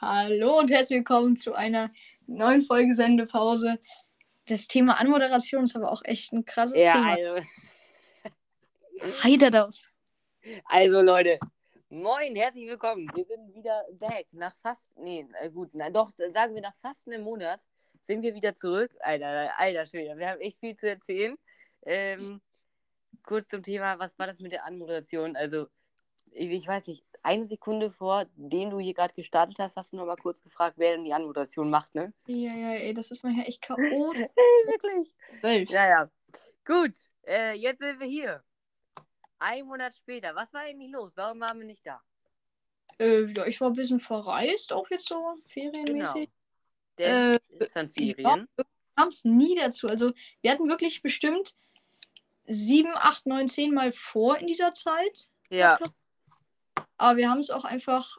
Hallo und herzlich willkommen zu einer neuen Folge Sendepause. Das Thema Anmoderation ist aber auch echt ein krasses Ja, Thema. also, Heidert aus. also Leute, moin, herzlich willkommen. Wir sind wieder back. Nach fast, nee, gut, na, doch, sagen wir nach fast einem Monat sind wir wieder zurück. Alter, alter Schwede, wir haben echt viel zu erzählen. Ähm, kurz zum Thema, was war das mit der Anmoderation? Also, ich, weiß nicht, eine Sekunde vor dem du hier gerade gestartet hast, hast du noch mal kurz gefragt, wer denn die Anmoderation macht, ne? Ja, ja, ey, das ist manchmal echt K.O. Wirklich? Welt. Ja, ja. Gut, äh, jetzt sind wir hier. Ein Monat später. Was war eigentlich los? Warum waren wir nicht da? Äh, ja, ich war ein bisschen verreist, auch jetzt so Genau. ferienmäßig. Denn Äh, es waren Ferien. kam es nie dazu. Also, wir hatten wirklich bestimmt sieben, acht, neun, zehn Mal vor in dieser Zeit. Ja, Aber wir haben es auch einfach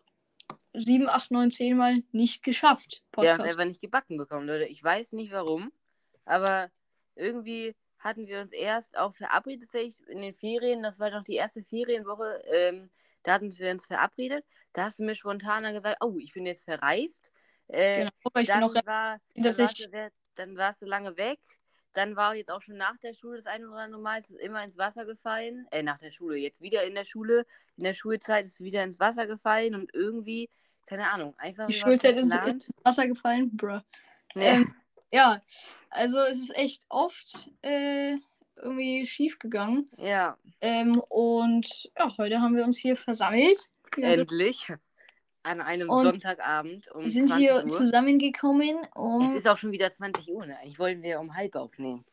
sieben, acht, neun, zehn Mal nicht geschafft. wir haben es Podcast. einfach nicht gebacken bekommen, Leute. Ich weiß nicht warum, aber irgendwie hatten wir uns erst auch verabredet in den Ferien. Das war doch die erste Ferienwoche. Ähm, da hatten wir uns verabredet. Da hast du mir spontan gesagt, oh, ich bin jetzt verreist. Äh, Genau, aber ich bin dann, auch war, dann, warst du sehr, dann warst du lange weg. Dann war jetzt auch schon nach der Schule das eine oder andere Mal, es ist immer ins Wasser gefallen. Äh, nach der Schule, jetzt wieder in der Schule. In der Schulzeit ist es wieder ins Wasser gefallen und irgendwie, keine Ahnung, einfach. die Schulzeit ist, ist ins Wasser gefallen. Bruh. Ja. Ähm, ja, also es ist echt oft äh, irgendwie schief gegangen. ja, Ähm, und ja, heute haben wir uns hier versammelt. Endlich. An einem Und Sonntagabend um Wir sind 20 hier Uhr. zusammengekommen, um. Es ist auch schon wieder 20 Uhr, ne? Eigentlich wollten wir um halb aufnehmen.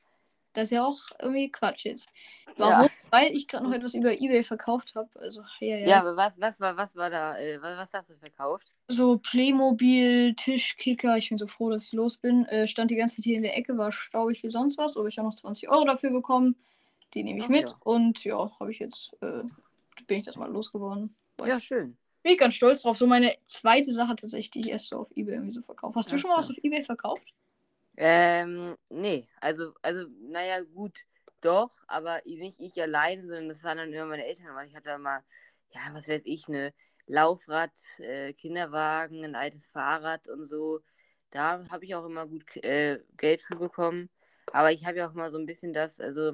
Das ist ja auch irgendwie Quatsch jetzt. Warum? Ja, Weil ich gerade noch etwas über Ebay verkauft habe. Also, ja, ja. ja aber was, was, war, was war da? Äh, was, was hast du verkauft? So Playmobil, Tischkicker. Ich bin so froh, dass ich los bin. Äh, stand die ganze Zeit hier in der Ecke, war staubig wie sonst was. Aber ich habe noch 20 Euro dafür bekommen. Die nehme ich Ach mit. Und ja, habe ich jetzt. Äh, bin ich das mal losgeworden. Ja, schön. Bin ich ganz stolz drauf. So meine zweite Sache tatsächlich, die ich erst so auf Ebay irgendwie so verkauft. Hast du Ach schon mal was auf Ebay verkauft? Ähm, nee, also, also, naja, gut, doch, aber nicht ich alleine, sondern das waren dann immer meine Eltern, weil ich hatte da mal, ja, was weiß ich, eine Laufrad, äh, Kinderwagen, ein altes Fahrrad und so. Da habe ich auch immer gut äh, Geld für bekommen. Aber ich habe ja auch mal so ein bisschen das, also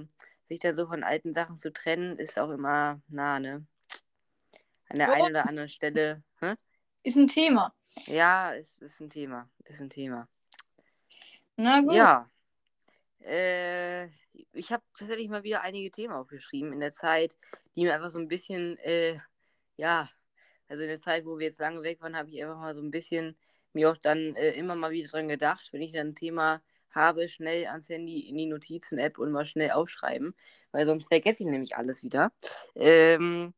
sich dann so von alten Sachen zu trennen, ist auch immer nah, ne? An der einen oder anderen Stelle. Hä? Ist ein Thema. Ja, es ist ein Thema. Ist ein Thema. Na gut. Ja. Äh, ich habe tatsächlich mal wieder einige Themen aufgeschrieben in der Zeit, die mir einfach so ein bisschen, äh, ja, also in der Zeit, wo wir jetzt lange weg waren, habe ich einfach mal so ein bisschen mir auch dann äh, immer mal wieder dran gedacht, wenn ich dann ein Thema habe, schnell ans Handy in die Notizen-App und mal schnell aufschreiben, weil sonst vergesse ich nämlich alles wieder. Ähm,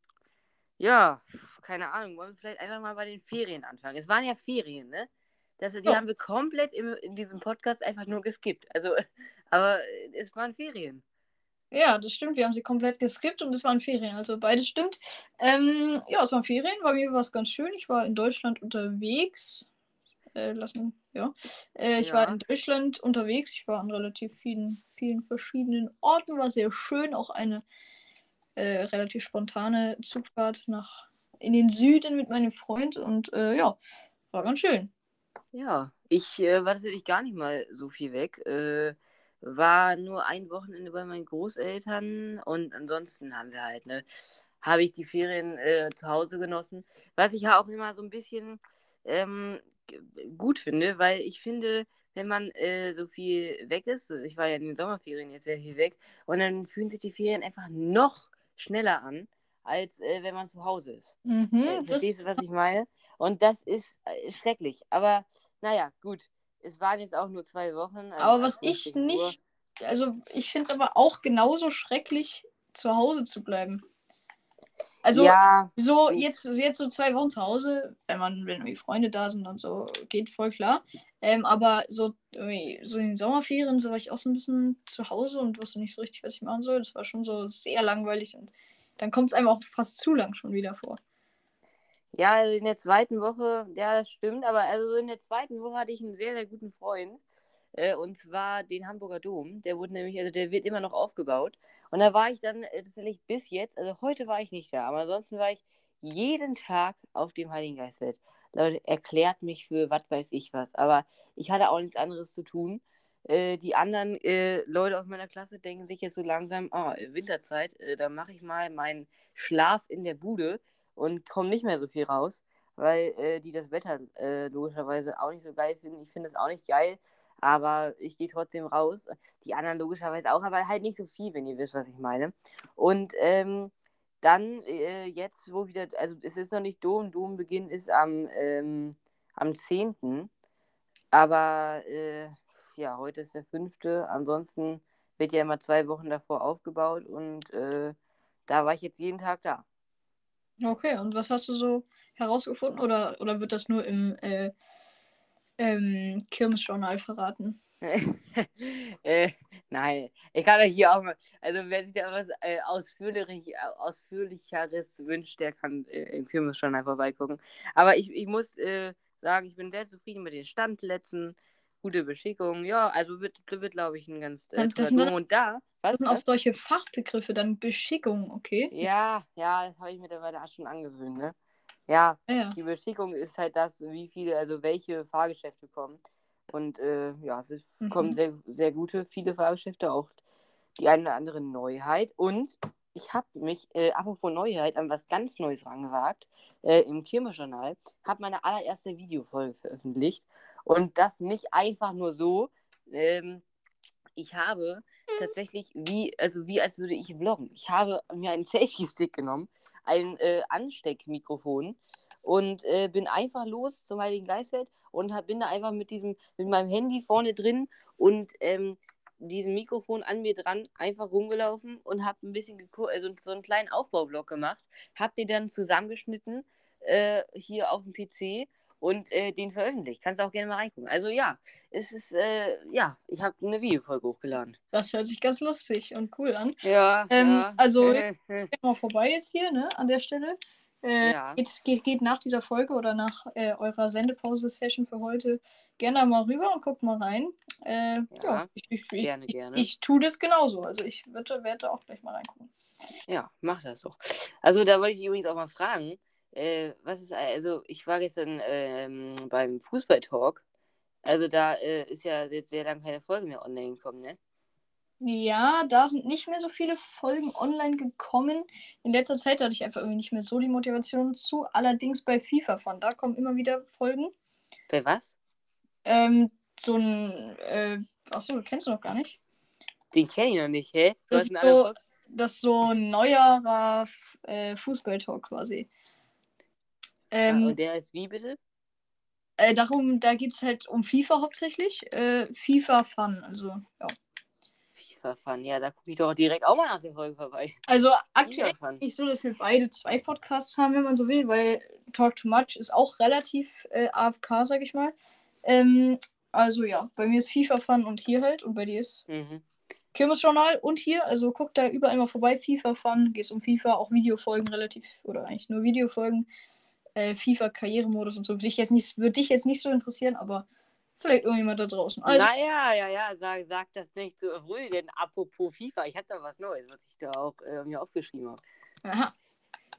ja, keine Ahnung, wollen wir vielleicht einfach mal bei den Ferien anfangen. Es waren ja Ferien, ne? Das, die Ja. haben wir komplett im, in diesem Podcast einfach nur geskippt. Also, aber äh, es waren Ferien. Ja, das stimmt. Wir haben sie komplett geskippt und es waren Ferien. Also beides stimmt. Ähm, ja, es waren Ferien. Bei mir war es ganz schön. Ich war in Deutschland unterwegs. Äh, lassen, ja. Äh, ich war Ja. in Deutschland unterwegs. Ich war an relativ vielen, vielen verschiedenen Orten. War sehr schön. Auch eine äh, relativ spontane Zugfahrt nach in den Süden mit meinem Freund. Und äh, ja, war ganz schön. Ja, ich äh, war tatsächlich gar nicht mal so viel weg. Äh, war nur ein Wochenende bei meinen Großeltern und ansonsten haben wir halt, ne, habe ich die Ferien äh, zu Hause genossen. Was ich ja auch immer so ein bisschen ähm, gut finde, weil ich finde, wenn man äh, so viel weg ist, ich war ja in den Sommerferien jetzt sehr viel weg, und dann fühlen sich die Ferien einfach noch schneller an, als äh, wenn man zu Hause ist. Mhm, Äh, Verstehst du, was ich meine? Und das ist äh, schrecklich. Aber naja, gut. Es waren jetzt auch nur zwei Wochen. also aber ab was ich 50 Uhr. nicht, also ich finde es aber auch genauso schrecklich, zu Hause zu bleiben. Also ja, so jetzt, jetzt so zwei Wochen zu Hause, wenn man, wenn irgendwie Freunde da sind und so, geht voll klar. Ähm, aber so, so in den Sommerferien, so war ich auch so ein bisschen zu Hause und wusste nicht so richtig, was ich machen soll. Das war schon so sehr langweilig und dann kommt es einem auch fast zu lang schon wieder vor. ja, also in der zweiten Woche, ja, das stimmt, aber also so in der zweiten Woche hatte ich einen sehr, sehr guten Freund. Äh, und zwar den Hamburger Dom. Der wurde nämlich, also der wird immer noch aufgebaut. Und da war ich dann äh, tatsächlich bis jetzt, also heute war ich nicht da, aber ansonsten war ich jeden Tag auf dem Heiligen Geistfeld. Leute, erklärt mich für was weiß ich was. Aber ich hatte auch nichts anderes zu tun. Äh, die anderen äh, Leute aus meiner Klasse denken sich jetzt so langsam, oh, Winterzeit, äh, da mache ich mal meinen Schlaf in der Bude und komme nicht mehr so viel raus, weil äh, die das Wetter äh, logischerweise auch nicht so geil finden. Ich finde es auch nicht geil, aber ich gehe trotzdem raus. Die anderen logischerweise auch, aber halt nicht so viel, wenn ihr wisst, was ich meine. Und ähm, dann äh, jetzt, wo wieder, also es ist noch nicht Dom, Dombeginn ist am, ähm, am 10. Aber äh, ja, heute ist der 5. Ansonsten wird ja immer zwei Wochen davor aufgebaut und äh, da war ich jetzt jeden Tag da. Okay, und was hast du so herausgefunden oder, oder wird das nur im äh, ähm, Kirmesjournal verraten? äh, nein, ich kann ja hier auch mal, also wer sich da was äh, ausführlich, ausführlicheres wünscht, der kann äh, im Kirmesjournal vorbeigucken. Aber ich, ich muss äh, sagen, ich bin sehr zufrieden mit den Standplätzen, gute Beschickung, ja, also wird, wird glaube ich, ein ganz äh, das sind, und da. Was, das sind auch solche Fachbegriffe, dann Beschickung, okay? Ja, ja, das habe ich mittlerweile auch schon angewöhnt, ne? Ja, ja, die Beschickung ist halt das, wie viele, also welche Fahrgeschäfte kommen. Und äh, ja, es ist, mhm. kommen sehr, sehr gute, viele Fahrgeschäfte, auch die eine oder andere Neuheit. Und ich habe mich, äh, apropos Neuheit, an was ganz Neues rangewagt, äh, im Kirmejournal, habe meine allererste Videofolge veröffentlicht. Und das nicht einfach nur so. Ähm, ich habe tatsächlich, wie, also wie als würde ich vloggen. Ich habe mir einen Selfie-Stick genommen, ein äh, Ansteckmikrofon und äh, bin einfach los zum Heiligen Geistfeld und hab, bin da einfach mit diesem, mit meinem Handy vorne drin und ähm, diesem Mikrofon an mir dran einfach rumgelaufen und habe ein bisschen also so einen kleinen Aufbaublock gemacht, habe den dann zusammengeschnitten äh, hier auf dem PC und äh, den veröffentlicht. Kannst du auch gerne mal reingucken. Also ja, es ist, äh, ja, ich habe eine Videofolge hochgeladen. Das hört sich ganz lustig und cool an. Ja. Ähm, ja. Also, ich mal vorbei jetzt hier, ne, an der Stelle. Äh, ja. geht, geht, geht, nach dieser Folge oder nach äh, eurer Sendepause-Session für heute gerne mal rüber und guckt mal rein. Äh, ja, ja, ich, ich, gerne, ich, gerne. Ich, tue das genauso. Also ich werde, werde auch gleich mal reingucken. Ja, mach das doch. Also da wollte ich übrigens auch mal fragen, äh, was ist, also ich war gestern ähm, beim Fußballtalk. Also da äh, ist ja jetzt sehr lange keine Folge mehr online gekommen, ne? Ja, da sind nicht mehr so viele Folgen online gekommen. In letzter Zeit hatte ich einfach irgendwie nicht mehr so die Motivation zu. Allerdings bei FIFA von da kommen immer wieder Folgen. Bei was? Ähm, so ein, äh, achso, kennst du noch gar nicht? Den kenne ich noch nicht, hä? Du das, ist so, das ist so ein neuerer äh, Fußballtalk quasi. Ähm, ah, und der ist wie bitte? Äh, darum, da geht es halt um FIFA hauptsächlich. Äh, FIFA Fun, also ja. FIFA Fun, ja, da gucke ich doch direkt auch mal nach der Folge vorbei. Also aktuell nicht so, dass wir beide zwei Podcasts haben, wenn man so will, weil Talk Too Much ist auch relativ äh, AFK, sag ich mal. Ähm, also ja, bei mir ist FIFA Fun und hier halt und bei dir ist mhm. Kirmesjournal und hier, also guckt da überall mal vorbei, FIFA Fun, geht es um FIFA, auch Videofolgen relativ, oder eigentlich nur Videofolgen äh, FIFA-Karrieremodus und so. Würde, ich jetzt nicht, würde dich jetzt nicht so interessieren, aber vielleicht irgendjemand da draußen. Also, naja, ja, ja, sag, sag das nicht so früh, denn apropos FIFA, ich habe da was Neues, was ich da auch äh, mir aufgeschrieben habe. Aha.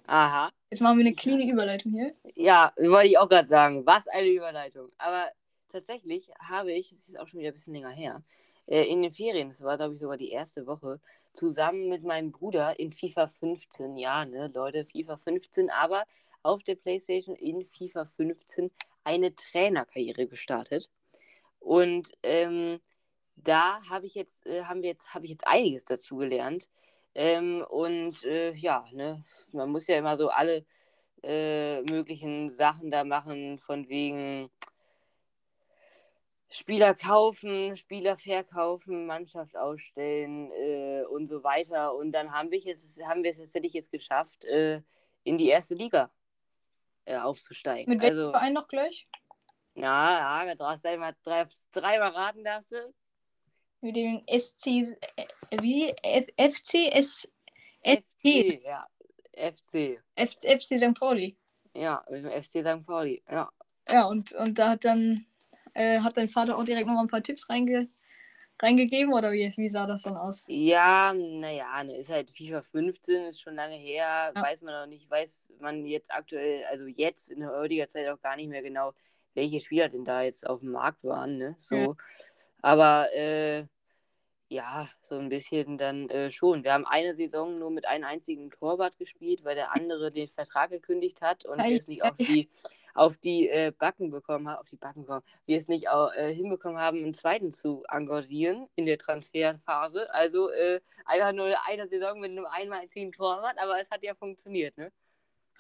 Aha. Jetzt machen wir eine cleane ja. Überleitung hier. Ja, wollte ich auch gerade sagen. Was eine Überleitung. Aber tatsächlich habe ich, es ist auch schon wieder ein bisschen länger her, äh, in den Ferien, das war glaube ich sogar die erste Woche, zusammen mit meinem Bruder in FIFA 15, ja, ne, Leute, FIFA 15, aber auf der PlayStation in FIFA 15 eine Trainerkarriere gestartet. Und ähm, da habe ich jetzt, äh, haben wir jetzt, habe ich jetzt einiges dazu gelernt. Ähm, und äh, ja, ne, man muss ja immer so alle äh, möglichen Sachen da machen, von wegen Spieler kaufen, Spieler verkaufen, Mannschaft ausstellen äh, und so weiter. Und dann haben wir es, haben wir es tatsächlich jetzt geschafft, äh, in die erste Liga äh, aufzusteigen. Mit welchem also, Verein noch gleich? Ja, ja, du darfst einmal drei, dreimal raten, darfst du. Mit dem SC, äh, wie? F, FC, S, FC, ja. FC. F, FC St. Pauli. Ja, mit dem FC St. Pauli, ja. Ja, und, und da hat dann, äh, hat dein Vater auch direkt noch mal ein paar Tipps reinge, reingegeben oder wie, wie sah das dann aus? Ja, naja, ne, ist halt FIFA 15, ist schon lange her, Ja. weiß man noch nicht, weiß man jetzt aktuell, also jetzt in der heutiger Zeit auch gar nicht mehr genau, welche Spieler denn da jetzt auf dem Markt waren, ne? So. Ja. Aber äh, ja, so ein bisschen dann äh, schon. Wir haben eine Saison nur mit einem einzigen Torwart gespielt, weil der andere den Vertrag gekündigt hat und Ei, es nicht auf die auf die äh, Backen bekommen haben, auf die Backen bekommen, wir es nicht au- äh, hinbekommen haben, einen zweiten zu engagieren in der Transferphase. Also äh, einfach nur eine Saison mit einem einmal einzigen Torwart, aber es hat ja funktioniert, ne?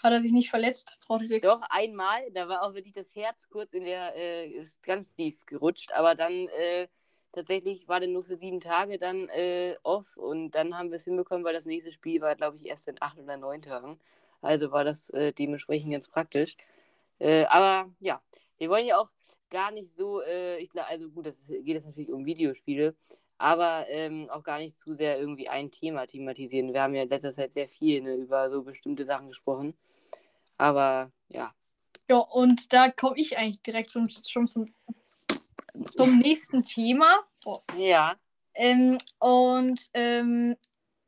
Hat er sich nicht verletzt? Brauchte der Doch, einmal, da war auch wirklich das Herz kurz in der, äh, ist ganz tief gerutscht, aber dann äh, tatsächlich war der nur für sieben Tage dann äh, off und dann haben wir es hinbekommen, weil das nächste Spiel war, glaube ich, erst in acht oder neun Tagen. Also war das äh, dementsprechend ganz praktisch. Äh, aber ja, wir wollen ja auch gar nicht so, äh, ich glaube, also gut, das ist, geht es natürlich um Videospiele, aber ähm, auch gar nicht zu sehr irgendwie ein Thema thematisieren. Wir haben ja in letzter Zeit sehr viel ne, über so bestimmte Sachen gesprochen. Aber ja, Ja, und da komme ich eigentlich direkt zum, schon zum, zum nächsten Thema. Oh. ja, Ähm, und ähm,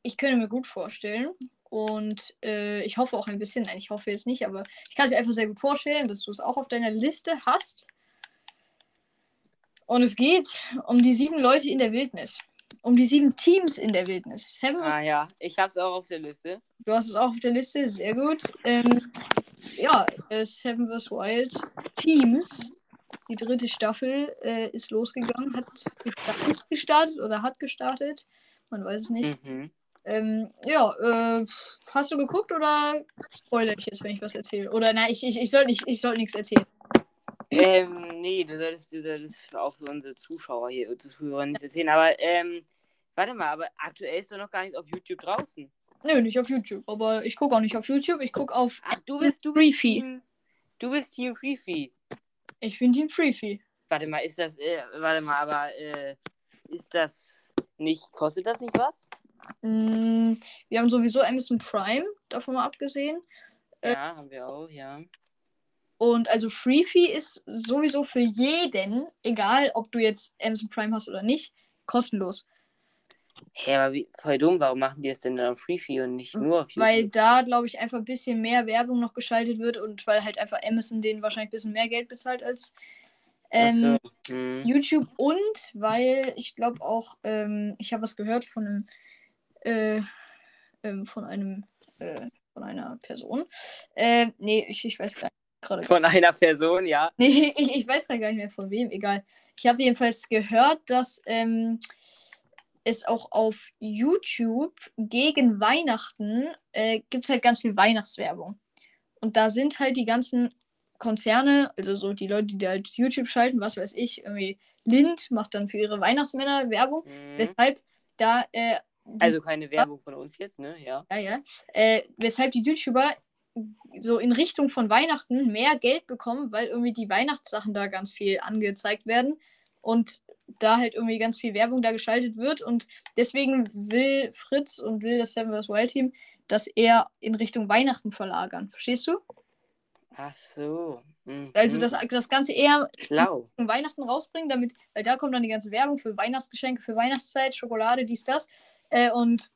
ich könnte mir gut vorstellen, und äh, ich hoffe auch ein bisschen, nein, ich hoffe jetzt nicht, aber ich kann es mir einfach sehr gut vorstellen, dass du es auch auf deiner Liste hast. Und es geht um die sieben Leute in der Wildnis. Um die sieben Teams in der Wildnis. Seven ah ja, ich habe es auch auf der Liste. Du hast es auch auf der Liste, sehr gut. Ähm, ja, äh, Seven vs. Wild Teams. Die dritte Staffel äh, ist losgegangen, hat gestartet oder hat gestartet. Man weiß es nicht. Mhm. Ähm, ja, äh, hast du geguckt oder spoilere ich jetzt, wenn ich was erzähle? Oder nein, ich, ich, ich soll nicht, ich soll nichts erzählen. Ähm, nee, du solltest, du solltest auch für unsere Zuschauer hier, Zuhörer nichts erzählen. Aber, ähm, warte mal, aber aktuell ist doch noch gar nichts auf YouTube draußen. Nö, nicht auf YouTube, aber ich gucke auch nicht auf YouTube, ich gucke auf Ach, du bist, du Freefee. Team, du bist Team Freefee. Ich bin Team Freefee. Warte mal, ist das, äh, warte mal, aber, äh, ist das nicht, kostet das nicht was? Mm, wir haben sowieso Amazon Prime, davon mal abgesehen. Äh, Ja, haben wir auch, ja. Und also Freefee ist sowieso für jeden, egal ob du jetzt Amazon Prime hast oder nicht, kostenlos. Hä, aber wie, voll dumm, warum machen die es denn dann auf Freefee und nicht nur auf YouTube? Weil da, glaube ich, einfach ein bisschen mehr Werbung noch geschaltet wird und weil halt einfach Amazon denen wahrscheinlich ein bisschen mehr Geld bezahlt als ähm, so, hm. YouTube und weil ich glaube auch, ähm, ich habe was gehört von einem, äh, ähm, von einem, äh, von einer Person. Äh, nee, ich, ich weiß gar nicht gerade. Von einer Person, ja. Nee, ich, ich weiß gerade gar nicht mehr von wem, egal. Ich habe jedenfalls gehört, dass ähm, es auch auf YouTube gegen Weihnachten äh, gibt es halt ganz viel Weihnachtswerbung. Und da sind halt die ganzen Konzerne, also so die Leute, die halt YouTube schalten, was weiß ich, irgendwie Lind macht dann für ihre Weihnachtsmänner Werbung, Hm. weshalb da äh, Also keine Werbung von uns jetzt, ne? Ja. ja, ja. Äh, weshalb die YouTuber so in Richtung von Weihnachten mehr Geld bekommen, weil irgendwie die Weihnachtssachen da ganz viel angezeigt werden und da halt irgendwie ganz viel Werbung da geschaltet wird. Und deswegen will Fritz und will das Seven vs. Wild Team das eher in Richtung Weihnachten verlagern. Verstehst du? Ach so. Mhm. Also das, das Ganze eher Schlau. um Weihnachten rausbringen, damit, weil da kommt dann die ganze Werbung für Weihnachtsgeschenke, für Weihnachtszeit, Schokolade, dies, das. Äh, und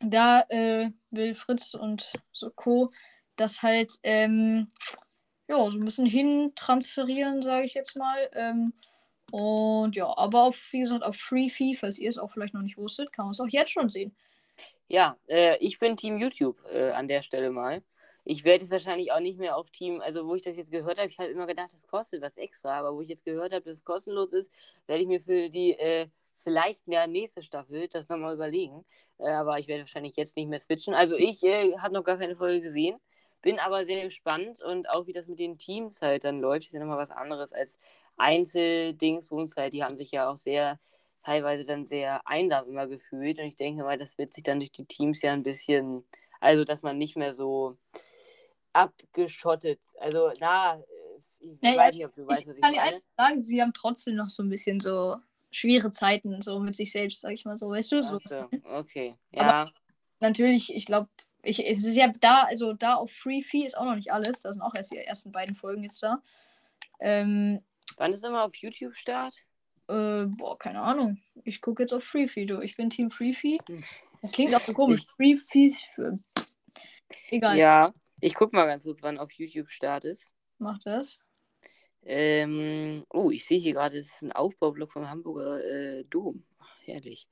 da äh, will Fritz und so Co. das halt ähm, ja, so ein bisschen hin transferieren, sage ich jetzt mal. Ähm, und ja, aber auf, wie gesagt, auf Freefee, falls ihr es auch vielleicht noch nicht wusstet, kann man es auch jetzt schon sehen. Ja, äh, ich bin Team YouTube äh, an der Stelle mal. Ich werde es wahrscheinlich auch nicht mehr auf Team, also wo ich das jetzt gehört habe, ich habe immer gedacht, das kostet was extra, aber wo ich jetzt gehört habe, dass es kostenlos ist, werde ich mir für die äh, vielleicht ja nächste Staffel das nochmal überlegen. Äh, aber ich werde wahrscheinlich jetzt nicht mehr switchen. Also ich äh, habe noch gar keine Folge gesehen, bin aber sehr gespannt und auch wie das mit den Teams halt dann läuft, ist ja nochmal was anderes als Einzeldingsbums halt. Die haben sich ja auch sehr teilweise dann sehr einsam immer gefühlt. Und ich denke mal, das wird sich dann durch die Teams ja ein bisschen, also dass man nicht mehr so abgeschottet, also na, ich Ja, ja, weiß nicht, ob du weißt, ich was ich kann dir meine. einfach sagen, sie haben trotzdem noch so ein bisschen so schwere Zeiten, so mit sich selbst, sag ich mal so, weißt du? So, so, okay. Aber- Ja, natürlich, ich glaube, ich, es ist ja da, also da auf Free Fee ist auch noch nicht alles. Da sind auch erst die ersten beiden Folgen jetzt da. Ähm, wann ist immer auf YouTube Start? Äh, boah, keine Ahnung. Ich gucke jetzt auf Freefee, du. Ich bin Team Freefee. Hm. Das klingt auch so komisch. Ich- Freefee für. Egal, Ja, ich guck mal ganz kurz, wann auf YouTube Start ist. mach das. Ähm, oh, ich sehe hier gerade, es ist ein Aufbaublock vom Hamburger äh, Dom. Herrlich.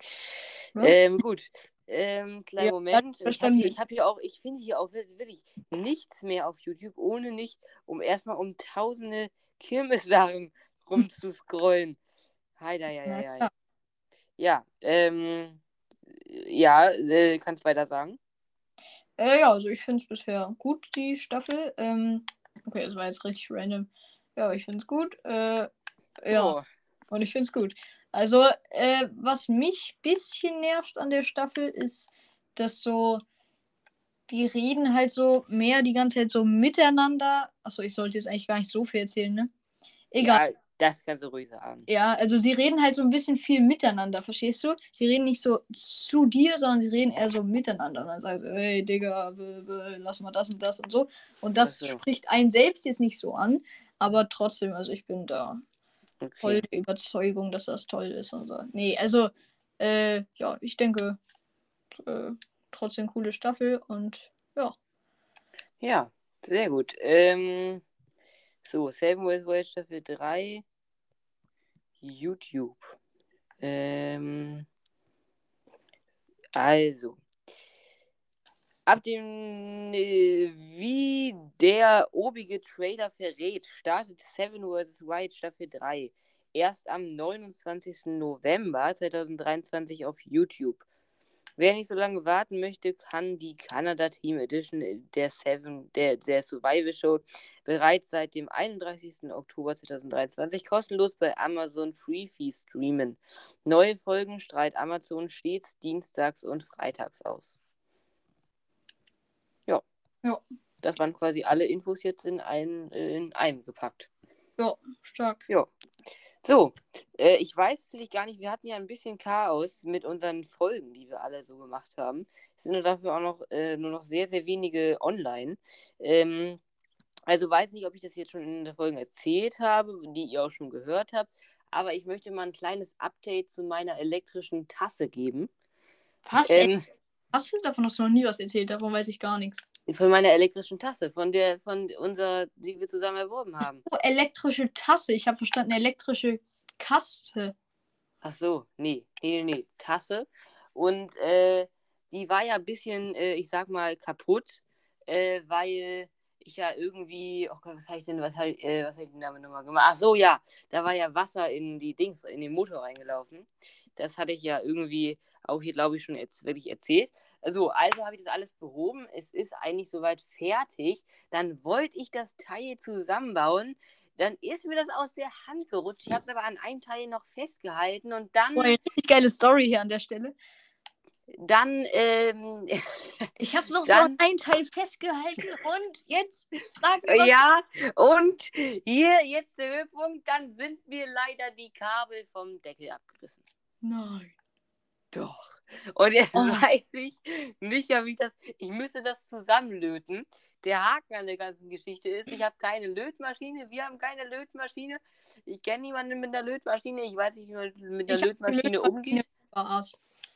Ähm, gut. Ähm, kleinen Ja, Moment. Ich habe verstanden. hier, ich hab hier auch, ich finde hier auch wirklich nichts mehr auf YouTube, ohne nicht, um erstmal um tausende Kirmessachen rumzuscrollen. Heider, ja, ja, Na ja. klar. Ja, ähm, ja, äh, kannst weiter sagen. Äh, ja, also ich finde es bisher gut, die Staffel. Ähm, okay, das war jetzt richtig random. Ja, ich finde es gut. Äh, ja, Oh, und ich finde es gut. Also, äh, was mich ein bisschen nervt an der Staffel, ist, dass so, die reden halt so mehr die ganze Zeit so miteinander. Achso, ich sollte jetzt eigentlich gar nicht so viel erzählen, ne? Egal. ja, das kannst du ruhig sagen. Ja, also sie reden halt so ein bisschen viel miteinander, verstehst du? Sie reden nicht so zu dir, sondern sie reden eher so miteinander. Und dann sagen sie, hey Digga, lass mal das und das und so. Und das so. spricht einen selbst jetzt nicht so an, aber trotzdem, also ich bin da voll Okay. der Überzeugung, dass das toll ist und so. Nee, also, äh, ja, ich denke, äh, trotzdem coole Staffel und ja. Ja, sehr gut. Ähm, so, Seven West West Staffel 3. YouTube. Ähm, also. Ab dem, äh, wie der obige Trailer verrät, startet Seven vs. Wild Staffel 3 erst am 29. November 2023 auf YouTube. Wer nicht so lange warten möchte, kann die Canada Team Edition der Seven, der, der Survival Show bereits seit dem 31. Oktober 2023 kostenlos bei Amazon Freefee streamen. Neue Folgen strahlt Amazon stets dienstags und freitags aus. Ja. Das waren quasi alle Infos jetzt in, ein, äh, in einem gepackt. Ja, stark. Ja. So, äh, ich weiß natürlich gar nicht, wir hatten ja ein bisschen Chaos mit unseren Folgen, die wir alle so gemacht haben. Es sind nur dafür auch noch, äh, nur noch sehr, sehr wenige online. Ähm, also weiß nicht, ob ich das jetzt schon in der Folge erzählt habe, die ihr auch schon gehört habt. Aber ich möchte mal ein kleines Update zu meiner elektrischen Tasse geben. Was? Ähm, Hast du davon hast du noch nie was erzählt? Davon weiß ich gar nichts. Von meiner elektrischen Tasse, von der, von unserer, die wir zusammen erworben haben. Oh, elektrische Tasse. Ich habe verstanden, elektrische Kaste. Ach so, nee, nee, nee, Tasse. Und äh, die war ja ein bisschen, äh, ich sag mal, kaputt, äh, weil ich ja irgendwie, oh Gott, was habe ich denn, was habe äh, was hab ich denn damit nochmal gemacht? Ach so, ja, da war ja Wasser in die Dings, in den Motor reingelaufen. Das hatte ich ja irgendwie auch hier, glaube ich, schon jetzt wirklich erzählt. Also, also habe ich das alles behoben. Es ist eigentlich soweit fertig. Dann wollte ich das Teil zusammenbauen. Dann ist mir das aus der Hand gerutscht. Ich habe es aber an einem Teil noch festgehalten und dann, Boah, eine richtig geile Story hier an der Stelle. Dann, ähm, Ich habe noch Dann- so an einem Teil festgehalten und jetzt sag mir was. ja, und hier jetzt der Höhepunkt, dann sind mir leider die Kabel vom Deckel abgerissen. Nein. Doch. Und jetzt Oh. weiß ich nicht, wie ich das. Ich müsste das zusammenlöten. Der Haken an der ganzen Geschichte ist, ich habe keine Lötmaschine. Wir haben keine Lötmaschine. Ich kenne niemanden mit einer Lötmaschine. Ich weiß nicht, wie man mit einer eine Lötmaschine umgeht.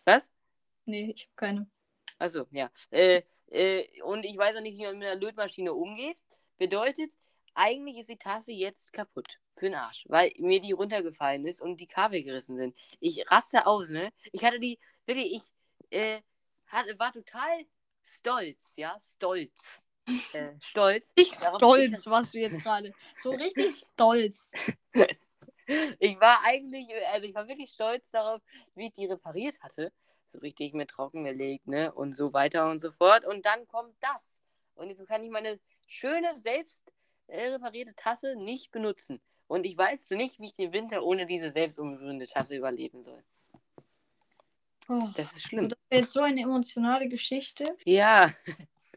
Was? Nee, ich habe keine. Achso, ja. Äh, äh, und ich weiß auch nicht, wie man mit einer Lötmaschine umgeht. Bedeutet, eigentlich ist die Tasse jetzt kaputt. Für den Arsch. Weil mir die runtergefallen ist und die Kabel gerissen sind. Ich raste aus, ne? Ich hatte die, wirklich, ich äh, hatte, war total stolz, ja? Stolz. Äh, stolz. Richtig Darauf, stolz dass- warst du jetzt gerade. So richtig stolz. Ich war eigentlich, also ich war wirklich stolz darauf, wie ich die repariert hatte. So richtig mit trockengelegt, ne? Und so weiter und so fort. Und dann kommt das. Und jetzt kann ich meine schöne, selbst äh, reparierte Tasse nicht benutzen. Und ich weiß nicht, wie ich den Winter ohne diese selbst umgerührende Tasse überleben soll. Oh, Das ist schlimm. das wäre jetzt so eine emotionale Geschichte. Ja,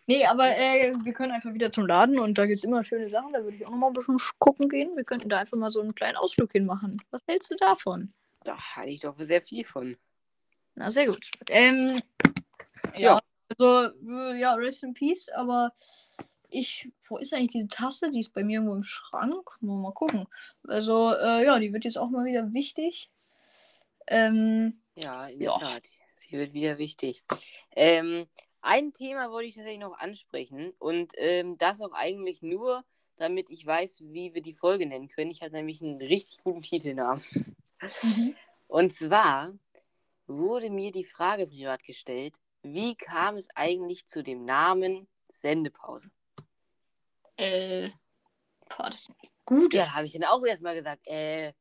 Nee, aber äh, wir können einfach wieder zum Laden und da gibt es immer schöne Sachen. Da würde ich auch noch mal ein bisschen gucken gehen. Wir könnten da einfach mal so einen kleinen Ausflug hinmachen. Was hältst du davon? da hatte ich doch sehr viel von. Na, sehr gut. Ähm, ja, Ja. also, ja, rest in peace, aber ich, wo ist eigentlich diese Tasse? Die ist bei mir irgendwo im Schrank. Mal, mal gucken. Also, äh, ja, die wird jetzt auch mal wieder wichtig. Ähm, Ja, in der Ja. Tat. Sie wird wieder wichtig. Ähm, ein Thema wollte ich tatsächlich noch ansprechen und ähm, das auch eigentlich nur, damit ich weiß, wie wir die Folge nennen können. Ich hatte nämlich einen richtig guten Titelnamen. mhm. Und zwar wurde mir die Frage privat gestellt, wie kam es eigentlich zu dem Namen Sendepause? äh, boah, das ist gute Ja, da habe ich dann auch erstmal gesagt, äh,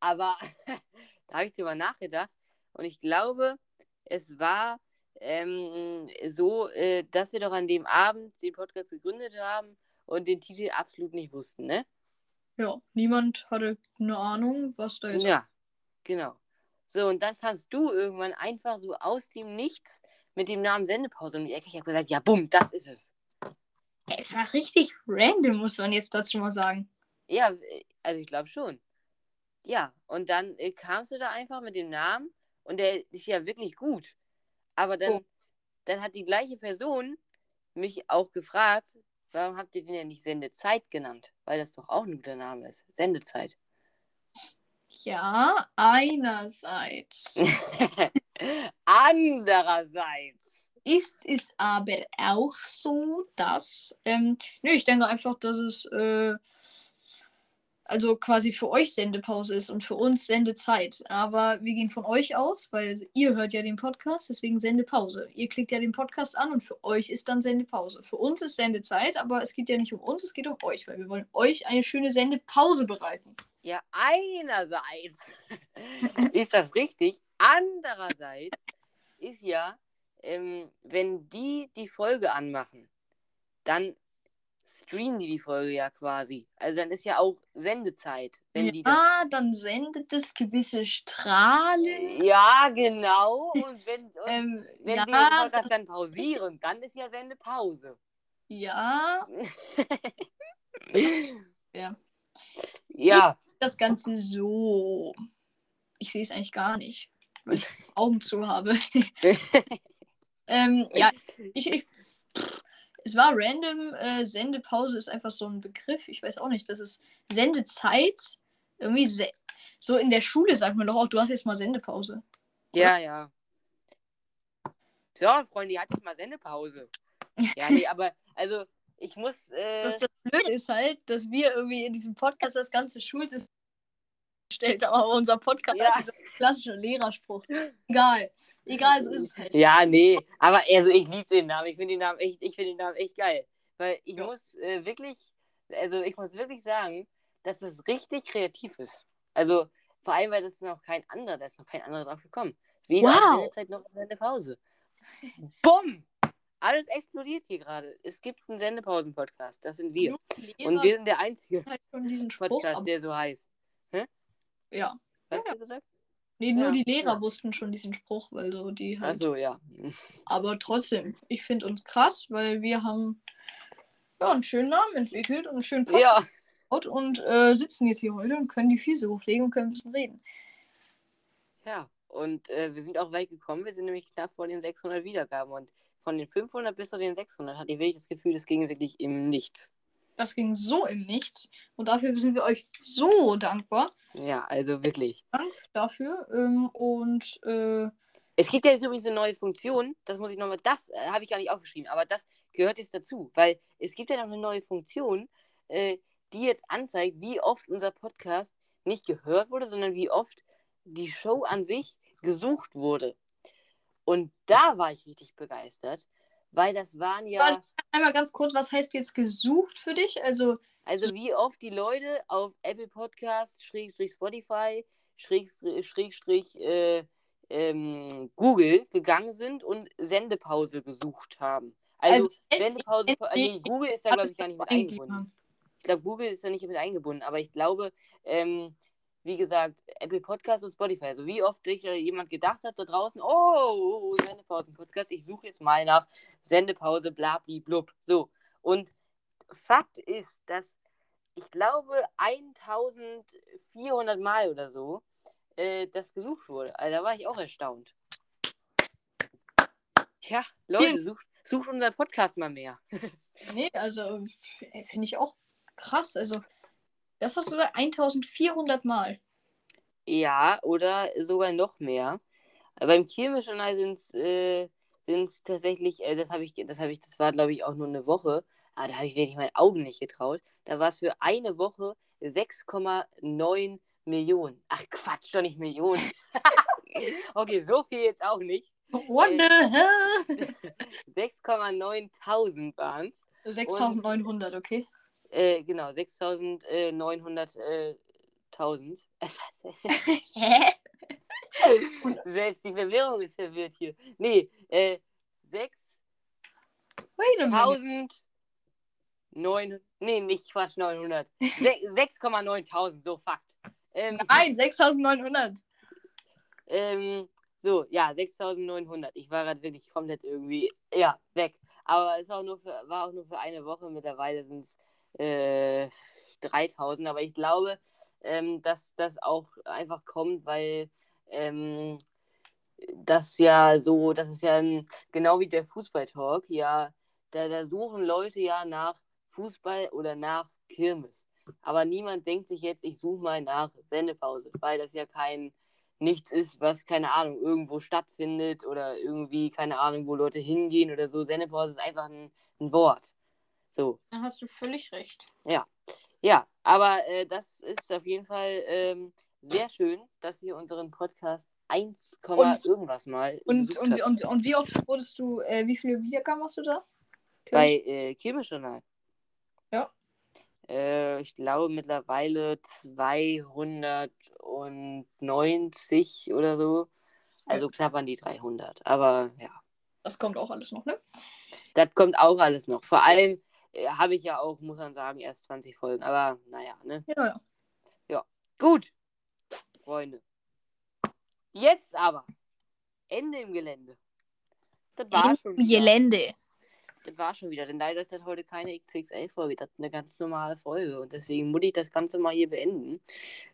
aber da habe ich drüber nachgedacht und ich glaube, es war ähm, so, äh, dass wir doch an dem Abend den Podcast gegründet haben und den Titel absolut nicht wussten, ne? Ja, niemand hatte eine Ahnung, was da jetzt. Ja, genau. So, und dann kamst du irgendwann einfach so aus dem Nichts mit dem Namen Sendepause um die Ecke. Ich habe gesagt, ja, bumm, das ist es. Ja, Es war richtig random, muss man jetzt dazu mal sagen. Ja, äh, also ich glaube schon. Ja, und dann äh, kamst du da einfach mit dem Namen und der ist ja wirklich gut. Aber dann, Oh. dann hat die gleiche Person mich auch gefragt, warum habt ihr den denn nicht Sendezeit genannt? Weil das doch auch ein guter Name ist. Sendezeit. Ja, einerseits Andererseits. ist es aber auch so, dass. Ähm, nö, ich denke einfach, dass es. Äh, also quasi für euch Sendepause ist und für uns Sendezeit. Aber wir gehen von euch aus, weil ihr hört ja den Podcast, deswegen Sendepause. Ihr klickt ja den Podcast an und für euch ist dann Sendepause. Für uns ist Sendezeit, aber es geht ja nicht um uns, es geht um euch, weil wir wollen euch eine schöne Sendepause bereiten. Ja, einerseits ist das richtig. Andererseits ist ja, ähm, wenn die die Folge anmachen, dann streamen die die Folge ja quasi. Also dann ist ja auch Sendezeit, wenn die das. ja, dann sendet es gewisse Strahlen. Ja, genau. Und wenn, und Ähm, wenn ja, den Podcast das, dann pausieren, dann ist ja Sendepause. ja, Ja. Ja. Das Ganze so. Ich sehe es eigentlich gar nicht, weil ich Augen zu habe. ähm, ja, ich, ich pff, es war random. Äh, Sendepause ist einfach so ein Begriff. Ich weiß auch nicht. Das ist Sendezeit. Irgendwie se so in der Schule sagt man doch auch, du hast jetzt mal Sendepause. Ja, ja. So, Freunde, hatte ich mal Sendepause. Ja, nee, aber also ich muss. Äh, Das, das Blöde ist halt, dass wir irgendwie in diesem Podcast das ganze Schulsystem gestellt haben, aber unser Podcast Ja. ist dieser klassische Lehrerspruch. Egal. Egal, so ist es halt. Ja, nee, aber also ich liebe den Namen. Ich finde den Namen echt, ich finde den Namen echt geil. Weil ich Ja. muss äh, wirklich, also ich muss wirklich sagen, dass das richtig kreativ ist. Also vor allem, weil das ist noch kein anderer, da ist noch kein anderer drauf gekommen. Weder Wow. wow. Zeit noch eine Pause. Bumm! Alles explodiert hier gerade. Es gibt einen Sendepausen-Podcast, das sind wir. Und wir sind der einzige halt schon diesen Spruch. Podcast, der so heißt. Ja. Was Ja. hast du gesagt? Nee, nur Ja, die Lehrer wussten schon diesen Spruch, weil so die halt. Achso, ja. Aber trotzdem, ich finde uns krass, weil wir haben ja, einen schönen Namen entwickelt und einen schönen Podcast Ja, gebaut und äh, sitzen jetzt hier heute und können die Füße hochlegen und können ein bisschen reden. ja. Und äh, wir sind auch weit gekommen. Wir sind nämlich knapp vor den 600 Wiedergaben. Und von den 500 bis zu den 600 hatte ich wirklich das Gefühl, das ging wirklich im Nichts. Das ging so im Nichts und dafür sind wir euch so dankbar. Ja, also wirklich. Dank dafür. Ähm, und äh, Es gibt ja jetzt übrigens eine neue Funktion. Das muss ich nochmal, das äh, habe ich gar nicht aufgeschrieben, aber das gehört jetzt dazu. Weil es gibt ja noch eine neue Funktion, äh, die jetzt anzeigt, wie oft unser Podcast nicht gehört wurde, sondern wie oft die Show an sich gesucht wurde. Und da war ich richtig begeistert, weil das waren ja. Was? Einmal ganz kurz, was heißt jetzt gesucht für dich? Also, Also wie oft die Leute auf Apple Podcast, Schrägstrich Spotify, Schrägstrich, Schrägstrich äh, ähm, Google gegangen sind und Sendepause gesucht haben. Also, es- Sendepause, nee, Google ist da glaube ich gar nicht mit eingebunden. Ich glaube, Google ist da nicht mit eingebunden, aber ich glaube, ähm, wie gesagt, Apple Podcast und Spotify. Also wie oft sich da jemand gedacht hat da draußen, oh, Sendepausen-Podcast, ich suche jetzt mal nach Sendepause, blabli, blub. So. Und Fakt ist, dass ich glaube 1400 Mal oder so äh, das gesucht wurde. Also da war ich auch erstaunt. Tja, Leute, sucht, sucht unseren Podcast mal mehr. Nee, also f- finde ich auch krass. Also, das hast du gesagt, 1400 Mal. Ja, oder sogar noch mehr. Beim Kirmeschanei sind es äh, tatsächlich, äh, das habe ich, das habe ich, das war glaube ich auch nur eine Woche, aber da habe ich wirklich meinen Augen nicht getraut. Da war es für eine Woche 6,9 Millionen. Ach Quatsch, doch nicht Millionen. okay, so viel jetzt auch nicht. The hell? 6,9000 waren es. 6900, okay. Äh, genau, 6900 äh, 1000. Hä? Selbst die Verwirrung ist verwirrt hier. Nee, äh, 6. Wait a minute. 1000. 9. Nee, nicht Quatsch, 900. 6,9000, so Fakt. Ähm, Nein, 6900. ähm, so, ja, 6900. Ich war gerade wirklich komplett irgendwie, ja, weg. Aber es auch nur für, war auch nur für eine Woche. Mittlerweile sind es äh, 3000. Aber ich glaube, ähm, dass das auch einfach kommt, weil ähm, das ja so, das ist ja ein, genau wie der Fußballtalk, ja, da, da suchen Leute ja nach Fußball oder nach Kirmes. Aber niemand denkt sich jetzt, ich suche mal nach Sendepause, weil das ja kein nichts ist, was, keine Ahnung, irgendwo stattfindet oder irgendwie, keine Ahnung, wo Leute hingehen oder so. Sendepause ist einfach ein, ein Wort. So. Da hast du völlig recht. Ja. Ja, aber äh, das ist auf jeden Fall ähm, sehr schön, dass ihr unseren Podcast 1, Und- irgendwas mal Und, und, habt. und, und wie oft wurdest du, äh, wie viele Wiedergaben hast du da? Bei äh, Kirmeschjournal. Ja. Äh, ich glaube mittlerweile 290 oder so. Also knapp an die 300. Aber ja, Das kommt auch alles noch, ne? das kommt auch alles noch. Vor allem habe ich ja auch, muss man sagen, erst 20 Folgen. Aber naja, ne? Ja, ja. Gut, Freunde. Jetzt aber. Ende im Gelände. Das war schon wieder. Gelände. Das war schon wieder, denn leider ist das heute keine XXL-Folge, das ist eine ganz normale Folge und deswegen muss ich das Ganze mal hier beenden.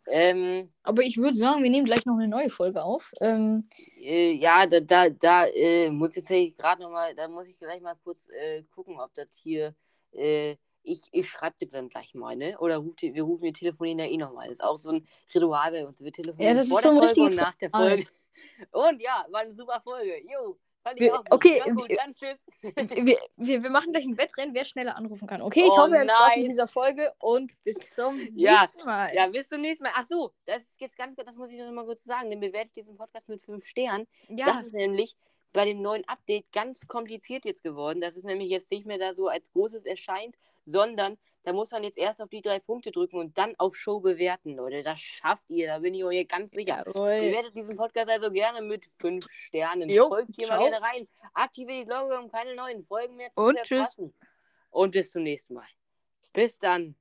Ähm, Aber ich würde sagen, wir nehmen gleich noch eine neue Folge auf. Ähm, äh, ja, da, da, da äh, muss ich gerade nochmal, da muss ich gleich mal kurz äh, gucken, ob das hier, äh, ich, ich schreibe dir dann gleich mal, ne? Oder ruft, ihr- wir rufen, wir telefonieren ja eh nochmal. Das ist auch so ein Ritual bei uns. Wir telefonieren das ist vor so der ein Folge und nach der. Folge. Und ja, war eine super Folge. Jo, fand ich Wir- auch gut. okay, Ja, gut, wir- dann tschüss. wir, wir, wir machen gleich ein Wettrennen, wer schneller anrufen kann. Okay, ich Oh hoffe, ihr habt Spaß mit dieser Folge und bis zum Ja, nächsten Mal. Ja, bis zum nächsten Mal. Ach so, das ist jetzt ganz, das muss ich noch mal kurz sagen. Denn bewertet diesen Podcast mit 5 Sternen. Ja, Das ist nämlich bei dem neuen Update ganz kompliziert jetzt geworden. Das ist nämlich jetzt nicht mehr da so als großes erscheint, sondern da muss man jetzt erst auf die drei Punkte drücken und dann auf Show bewerten, Leute. Das schafft ihr, da bin ich euch ganz sicher. jawohl. Bewertet diesen Podcast also gerne mit 5 Sternen. Jo, Folgt hier mal ciao. gerne rein. Aktiviert die Glocke, um keine neuen Folgen mehr zu Und tschüss. verpassen. Und bis zum nächsten Mal. Bis dann.